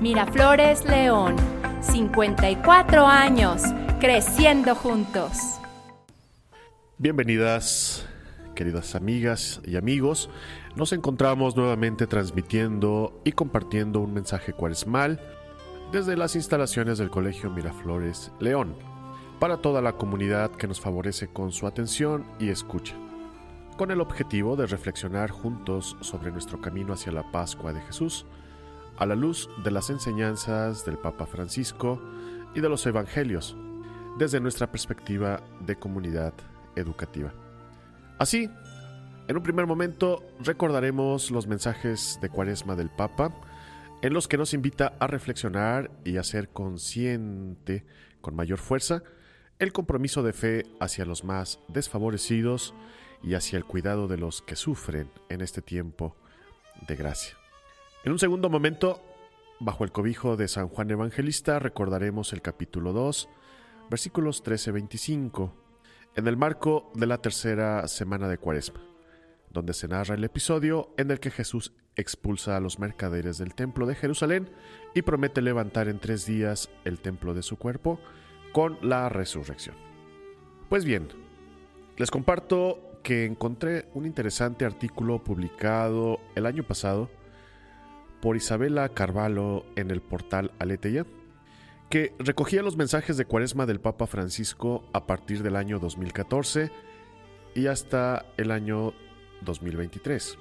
Miraflores León, 54 años, creciendo juntos. Bienvenidas, queridas amigas y amigos. Nos encontramos nuevamente transmitiendo y compartiendo un mensaje cuaresmal desde las instalaciones del Colegio Miraflores León, para toda la comunidad que nos favorece con su atención y escucha, con el objetivo de reflexionar juntos sobre nuestro camino hacia la Pascua de Jesús, a la luz de las enseñanzas del Papa Francisco y de los Evangelios, desde nuestra perspectiva de comunidad educativa. Así, en un primer momento recordaremos los mensajes de Cuaresma del Papa, en los que nos invita a reflexionar y a ser consciente con mayor fuerza el compromiso de fe hacia los más desfavorecidos y hacia el cuidado de los que sufren en este tiempo de gracia. En un segundo momento, bajo el cobijo de San Juan Evangelista, recordaremos el capítulo 2, versículos 13-25, en el marco de la tercera semana de Cuaresma, donde se narra el episodio en el que Jesús expulsa a los mercaderes del templo de Jerusalén y promete levantar en tres días el templo de su cuerpo con la resurrección. Pues bien, les comparto que encontré un interesante artículo publicado el año pasado por Isabela Carvalho en el portal Aleteya, que recogía los mensajes de cuaresma del Papa Francisco a partir del año 2014 y hasta el año 2023.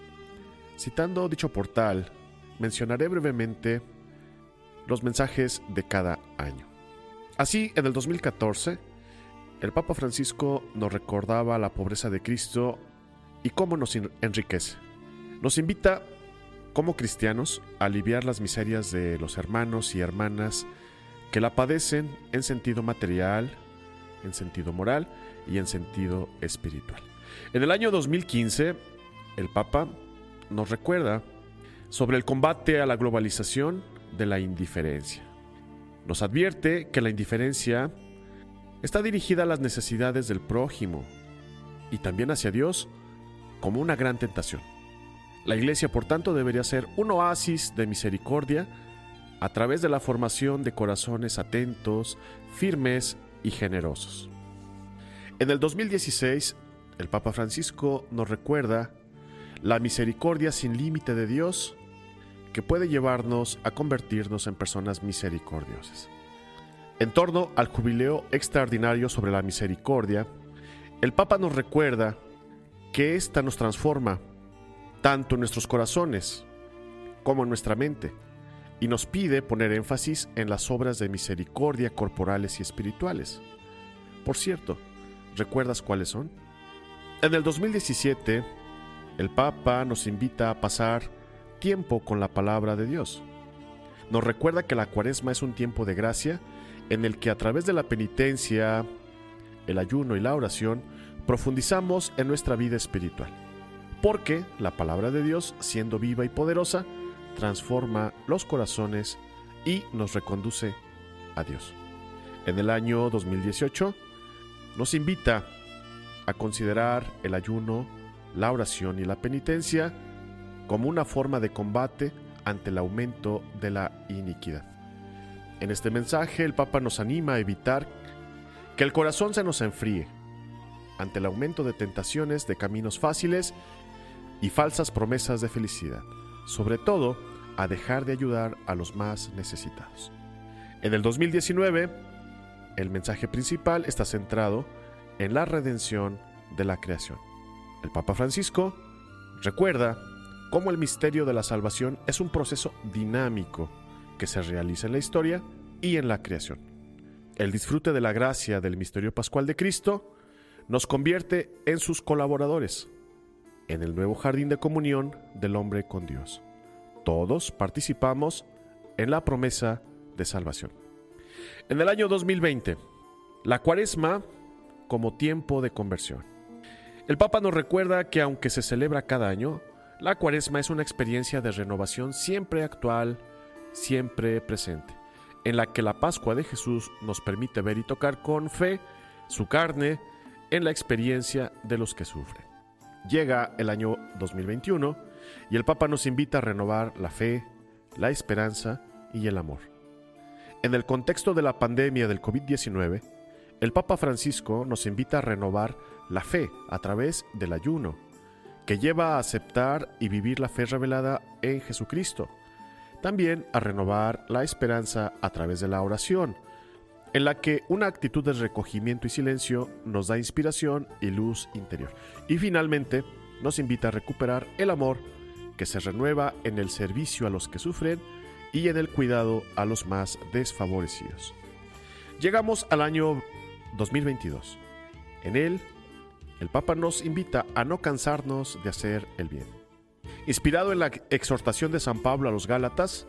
Citando dicho portal, mencionaré brevemente los mensajes de cada año. Así, en el 2014, el Papa Francisco nos recordaba la pobreza de Cristo y cómo nos enriquece. Nos invita como cristianos, aliviar las miserias de los hermanos y hermanas que la padecen en sentido material, en sentido moral y en sentido espiritual. En el año 2015, el Papa nos recuerda sobre el combate a la globalización de la indiferencia. Nos advierte que la indiferencia está dirigida a las necesidades del prójimo y también hacia Dios como una gran tentación. La iglesia, por tanto, debería ser un oasis de misericordia a través de la formación de corazones atentos, firmes y generosos. En el 2016, el Papa Francisco nos recuerda la misericordia sin límite de Dios que puede llevarnos a convertirnos en personas misericordiosas. En torno al jubileo extraordinario sobre la misericordia, el Papa nos recuerda que ésta nos transforma tanto en nuestros corazones como en nuestra mente, y nos pide poner énfasis en las obras de misericordia corporales y espirituales. Por cierto, ¿recuerdas cuáles son? En el 2017, el Papa nos invita a pasar tiempo con la palabra de Dios. Nos recuerda que la cuaresma es un tiempo de gracia en el que a través de la penitencia, el ayuno y la oración profundizamos en nuestra vida espiritual porque la palabra de Dios, siendo viva y poderosa, transforma los corazones y nos reconduce a Dios. En el año 2018 nos invita a considerar el ayuno, la oración y la penitencia como una forma de combate ante el aumento de la iniquidad. En este mensaje el Papa nos anima a evitar que el corazón se nos enfríe ante el aumento de tentaciones de caminos fáciles y falsas promesas de felicidad, sobre todo a dejar de ayudar a los más necesitados. En el 2019, el mensaje principal está centrado en la redención de la creación. El Papa Francisco recuerda cómo el misterio de la salvación es un proceso dinámico que se realiza en la historia y en la creación. El disfrute de la gracia del misterio pascual de Cristo nos convierte en sus colaboradores en el nuevo jardín de comunión del hombre con Dios. Todos participamos en la promesa de salvación. En el año 2020, la cuaresma como tiempo de conversión. El Papa nos recuerda que aunque se celebra cada año, la cuaresma es una experiencia de renovación siempre actual, siempre presente, en la que la Pascua de Jesús nos permite ver y tocar con fe su carne en la experiencia de los que sufren. Llega el año 2021 y el Papa nos invita a renovar la fe, la esperanza y el amor. En el contexto de la pandemia del COVID-19, el Papa Francisco nos invita a renovar la fe a través del ayuno, que lleva a aceptar y vivir la fe revelada en Jesucristo. También a renovar la esperanza a través de la oración, en la que una actitud de recogimiento y silencio nos da inspiración y luz interior. Y finalmente nos invita a recuperar el amor que se renueva en el servicio a los que sufren y en el cuidado a los más desfavorecidos. Llegamos al año 2022. En él, el Papa nos invita a no cansarnos de hacer el bien. Inspirado en la exhortación de San Pablo a los Gálatas,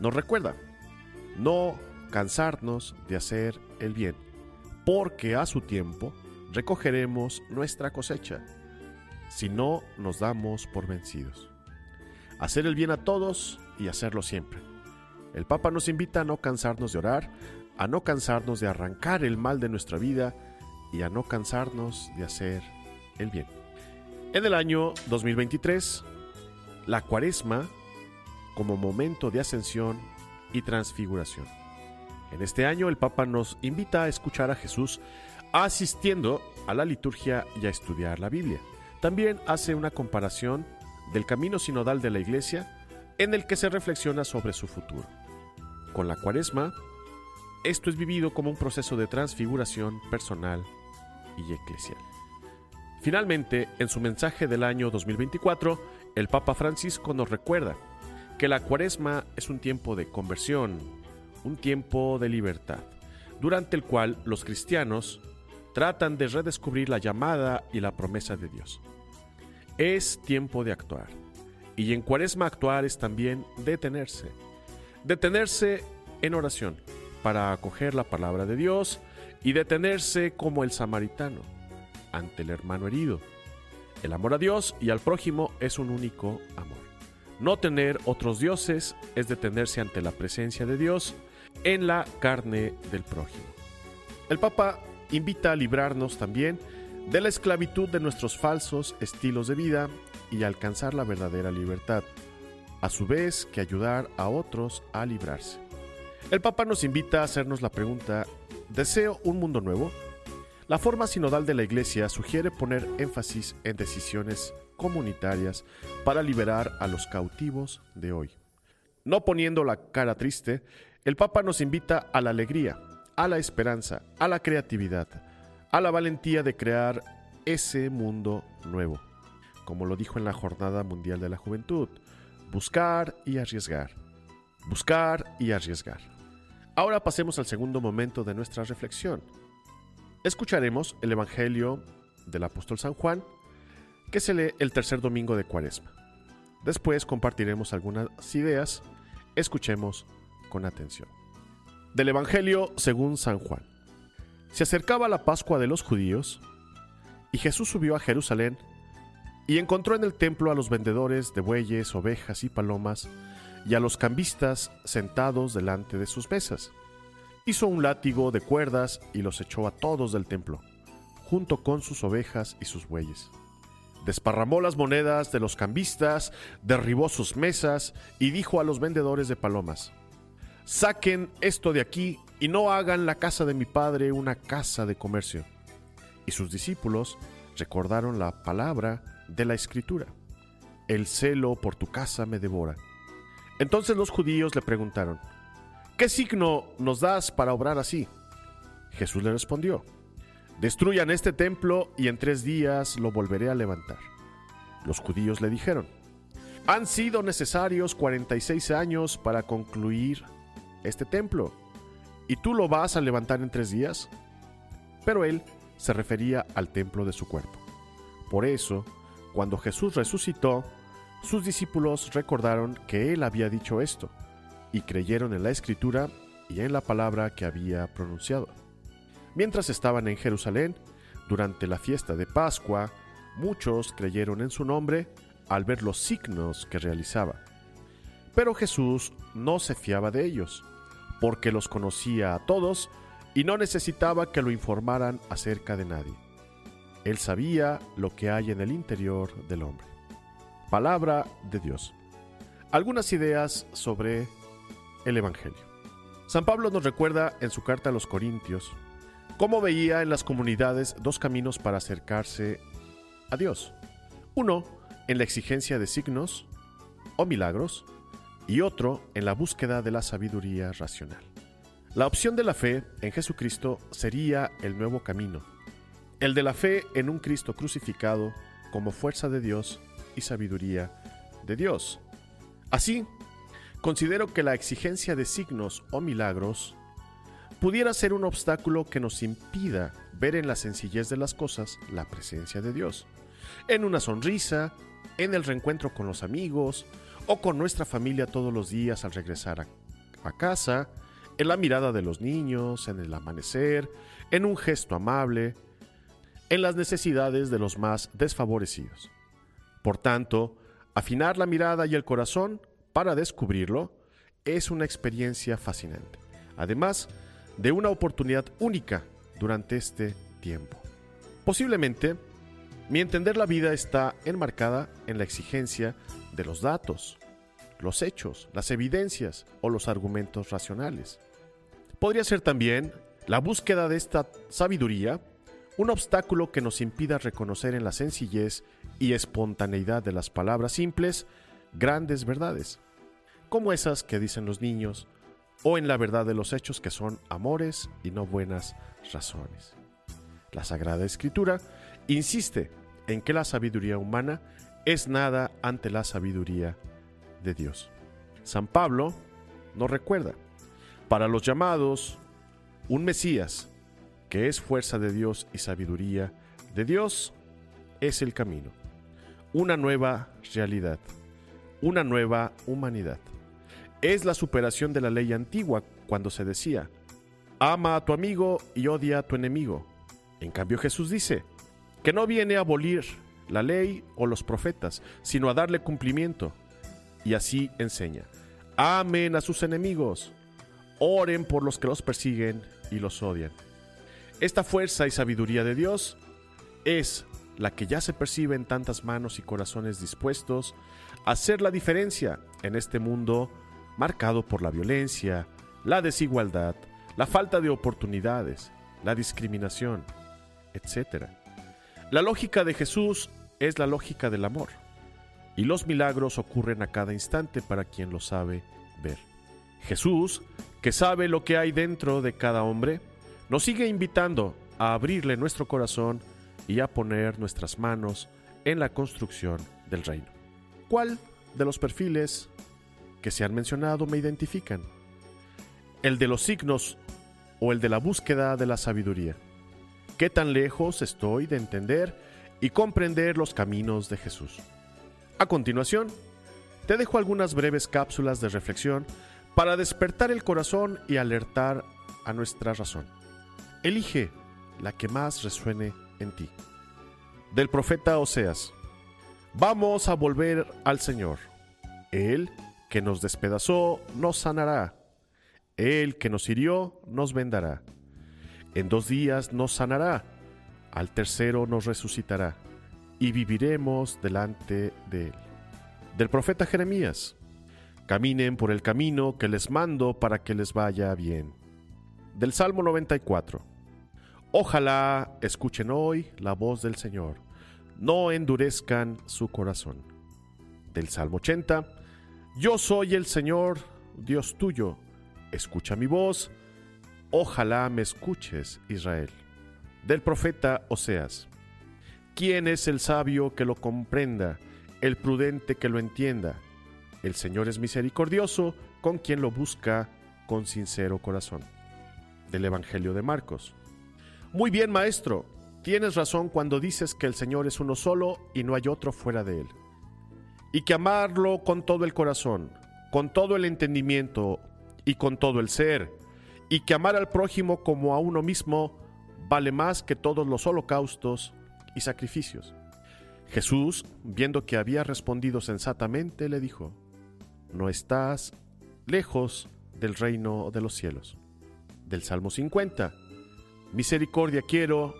nos recuerda, no cansarnos de hacer el bien, porque a su tiempo recogeremos nuestra cosecha, si no nos damos por vencidos. Hacer el bien a todos y hacerlo siempre. El Papa nos invita a no cansarnos de orar, a no cansarnos de arrancar el mal de nuestra vida y a no cansarnos de hacer el bien. En el año 2023, la cuaresma como momento de ascensión y transfiguración. En este año el Papa nos invita a escuchar a Jesús asistiendo a la liturgia y a estudiar la Biblia. También hace una comparación del camino sinodal de la Iglesia en el que se reflexiona sobre su futuro. Con la cuaresma esto es vivido como un proceso de transfiguración personal y eclesial. Finalmente, en su mensaje del año 2024, el Papa Francisco nos recuerda que la cuaresma es un tiempo de conversión, un tiempo de libertad, durante el cual los cristianos tratan de redescubrir la llamada y la promesa de Dios. Es tiempo de actuar, y en cuaresma actuar es también detenerse, detenerse en oración, para acoger la palabra de Dios y detenerse como el samaritano ante el hermano herido. El amor a Dios y al prójimo es un único amor. No tener otros dioses es detenerse ante la presencia de Dios en la carne del prójimo. El Papa invita a librarnos también de la esclavitud de nuestros falsos estilos de vida y alcanzar la verdadera libertad, a su vez que ayudar a otros a librarse. El Papa nos invita a hacernos la pregunta, ¿deseo un mundo nuevo? La forma sinodal de la Iglesia sugiere poner énfasis en decisiones comunitarias para liberar a los cautivos de hoy. No poniendo la cara triste, el Papa nos invita a la alegría, a la esperanza, a la creatividad, a la valentía de crear ese mundo nuevo. Como lo dijo en la Jornada Mundial de la Juventud, buscar y arriesgar. Buscar y arriesgar. Ahora pasemos al segundo momento de nuestra reflexión. Escucharemos el Evangelio del apóstol San Juan, que se lee el tercer domingo de Cuaresma. Después compartiremos algunas ideas. Escuchemos con atención. Del Evangelio según San Juan. Se acercaba la Pascua de los judíos y Jesús subió a Jerusalén y encontró en el templo a los vendedores de bueyes, ovejas y palomas y a los cambistas sentados delante de sus mesas. Hizo un látigo de cuerdas y los echó a todos del templo, junto con sus ovejas y sus bueyes. Desparramó las monedas de los cambistas, derribó sus mesas y dijo a los vendedores de palomas, Saquen esto de aquí y no hagan la casa de mi padre una casa de comercio. Y sus discípulos recordaron la palabra de la escritura. El celo por tu casa me devora. Entonces los judíos le preguntaron, ¿qué signo nos das para obrar así? Jesús le respondió, destruyan este templo y en tres días lo volveré a levantar. Los judíos le dijeron, han sido necesarios 46 años para concluir este templo, ¿y tú lo vas a levantar en tres días? Pero él se refería al templo de su cuerpo. Por eso, cuando Jesús resucitó, sus discípulos recordaron que él había dicho esto, y creyeron en la escritura y en la palabra que había pronunciado. Mientras estaban en Jerusalén, durante la fiesta de Pascua, muchos creyeron en su nombre al ver los signos que realizaba. Pero Jesús no se fiaba de ellos, porque los conocía a todos y no necesitaba que lo informaran acerca de nadie. Él sabía lo que hay en el interior del hombre. Palabra de Dios. Algunas ideas sobre el Evangelio. San Pablo nos recuerda en su carta a los Corintios cómo veía en las comunidades dos caminos para acercarse a Dios. Uno en la exigencia de signos o milagros y otro en la búsqueda de la sabiduría racional. La opción de la fe en Jesucristo sería el nuevo camino, el de la fe en un Cristo crucificado como fuerza de Dios y sabiduría de Dios. Así, considero que la exigencia de signos o milagros pudiera ser un obstáculo que nos impida ver en la sencillez de las cosas la presencia de Dios, en una sonrisa, en el reencuentro con los amigos o con nuestra familia todos los días al regresar a, casa, en la mirada de los niños, en el amanecer, en un gesto amable, en las necesidades de los más desfavorecidos. Por tanto, afinar la mirada y el corazón para descubrirlo es una experiencia fascinante, además de una oportunidad única durante este tiempo. Posiblemente, mi entender la vida está enmarcada en la exigencia de los datos, los hechos, las evidencias o los argumentos racionales. Podría ser también la búsqueda de esta sabiduría un obstáculo que nos impida reconocer en la sencillez y espontaneidad de las palabras simples grandes verdades, como esas que dicen los niños, o en la verdad de los hechos que son amores y no buenas razones. La Sagrada Escritura insiste en que la sabiduría humana es nada ante la sabiduría de Dios. San Pablo nos recuerda, para los llamados, un Mesías que es fuerza de Dios y sabiduría de Dios, es el camino. Una nueva realidad, una nueva humanidad. Es la superación de la ley antigua cuando se decía, ama a tu amigo y odia a tu enemigo. En cambio Jesús dice, que no viene a abolir la ley o los profetas, sino a darle cumplimiento. Y así enseña, amen a sus enemigos, oren por los que los persiguen y los odian. Esta fuerza y sabiduría de Dios es la que ya se percibe en tantas manos y corazones dispuestos a hacer la diferencia en este mundo marcado por la violencia, la desigualdad, la falta de oportunidades, la discriminación, etc. La lógica de Jesús es la lógica del amor, y los milagros ocurren a cada instante para quien lo sabe ver. Jesús, que sabe lo que hay dentro de cada hombre, nos sigue invitando a abrirle nuestro corazón y a poner nuestras manos en la construcción del reino. ¿Cuál de los perfiles que se han mencionado me identifican? ¿El de los signos o el de la búsqueda de la sabiduría? ¿Qué tan lejos estoy de entender y comprender los caminos de Jesús? A continuación, te dejo algunas breves cápsulas de reflexión para despertar el corazón y alertar a nuestra razón. Elige la que más resuene en ti. Del profeta Oseas. Vamos a volver al Señor. Él que nos despedazó nos sanará. Él que nos hirió nos vendará. En dos días nos sanará. Al tercero nos resucitará. Y viviremos delante de Él. Del profeta Jeremías. Caminen por el camino que les mando para que les vaya bien. Del Salmo 94. Ojalá escuchen hoy la voz del Señor, no endurezcan su corazón. Del Salmo 80, Yo soy el Señor, Dios tuyo, escucha mi voz, ojalá me escuches, Israel. Del profeta Oseas, ¿quién es el sabio que lo comprenda, el prudente que lo entienda? El Señor es misericordioso con quien lo busca con sincero corazón. Del Evangelio de Marcos. Muy bien, maestro, tienes razón cuando dices que el Señor es uno solo y no hay otro fuera de él. Y que amarlo con todo el corazón, con todo el entendimiento y con todo el ser, y que amar al prójimo como a uno mismo vale más que todos los holocaustos y sacrificios. Jesús, viendo que había respondido sensatamente, le dijo, No estás lejos del reino de los cielos. Del Salmo 50. Misericordia quiero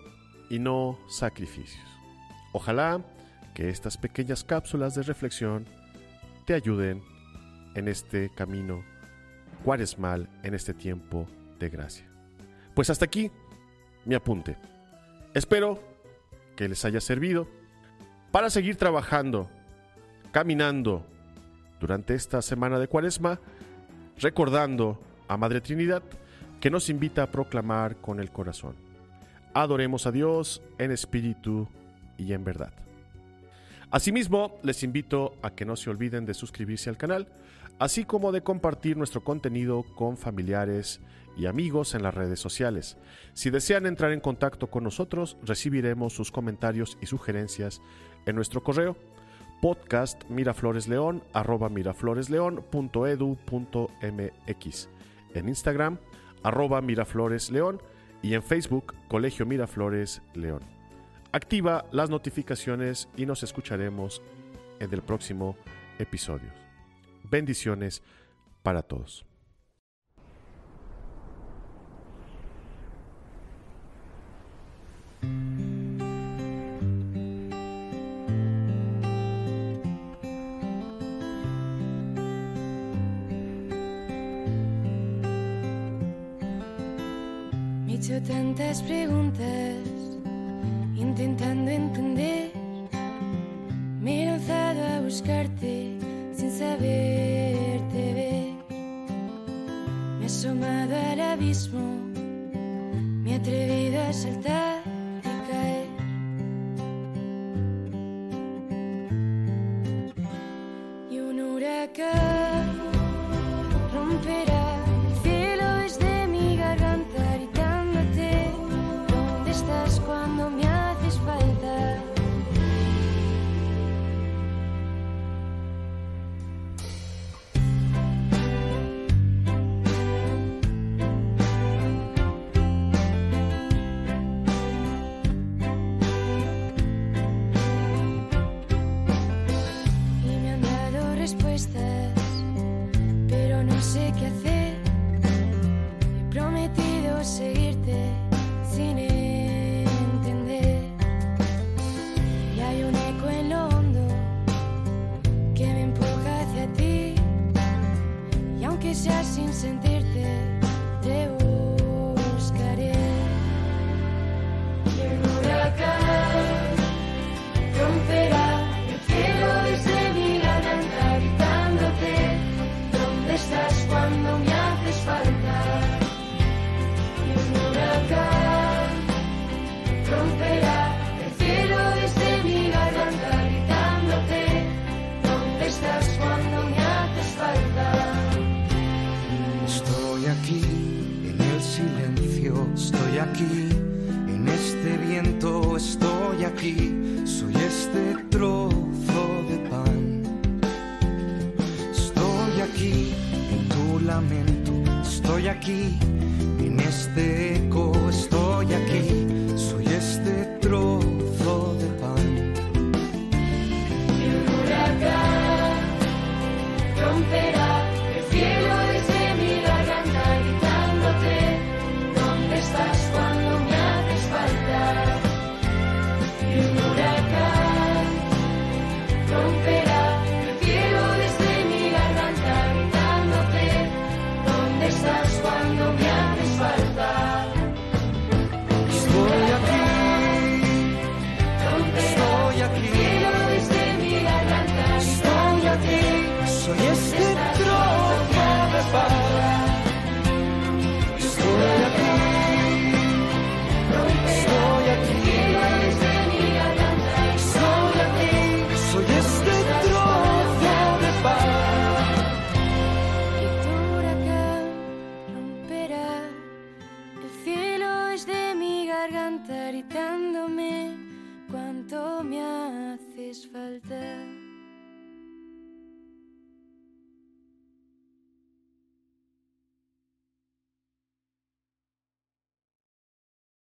y no sacrificios. Ojalá que estas pequeñas cápsulas de reflexión te ayuden en este camino cuaresmal en este tiempo gracia. Pues hasta aquí mi apunte. Espero que les haya servido para seguir trabajando, caminando durante esta semana de cuaresma, recordando a Madre Trinidad que nos invita a proclamar con el corazón. Adoremos a Dios en espíritu y en verdad. Asimismo, les invito a que no se olviden de suscribirse al canal, así como de compartir nuestro contenido con familiares y amigos en las redes sociales. Si desean entrar en contacto con nosotros, recibiremos sus comentarios y sugerencias en nuestro correo podcast mirafloresleón en Instagram arroba mirafloresleón y en Facebook Colegio Miraflores León. Activa las notificaciones y nos escucharemos en el próximo episodio. Bendiciones para todos. He hecho tantas preguntas intentando entender. Me he lanzado a buscarte sin saberte al abismo, me he atrevido a saltar aquí en el silencio, estoy aquí en este viento, estoy aquí, soy este trozo de pan. Estoy aquí en tu lamento, estoy aquí en este eco,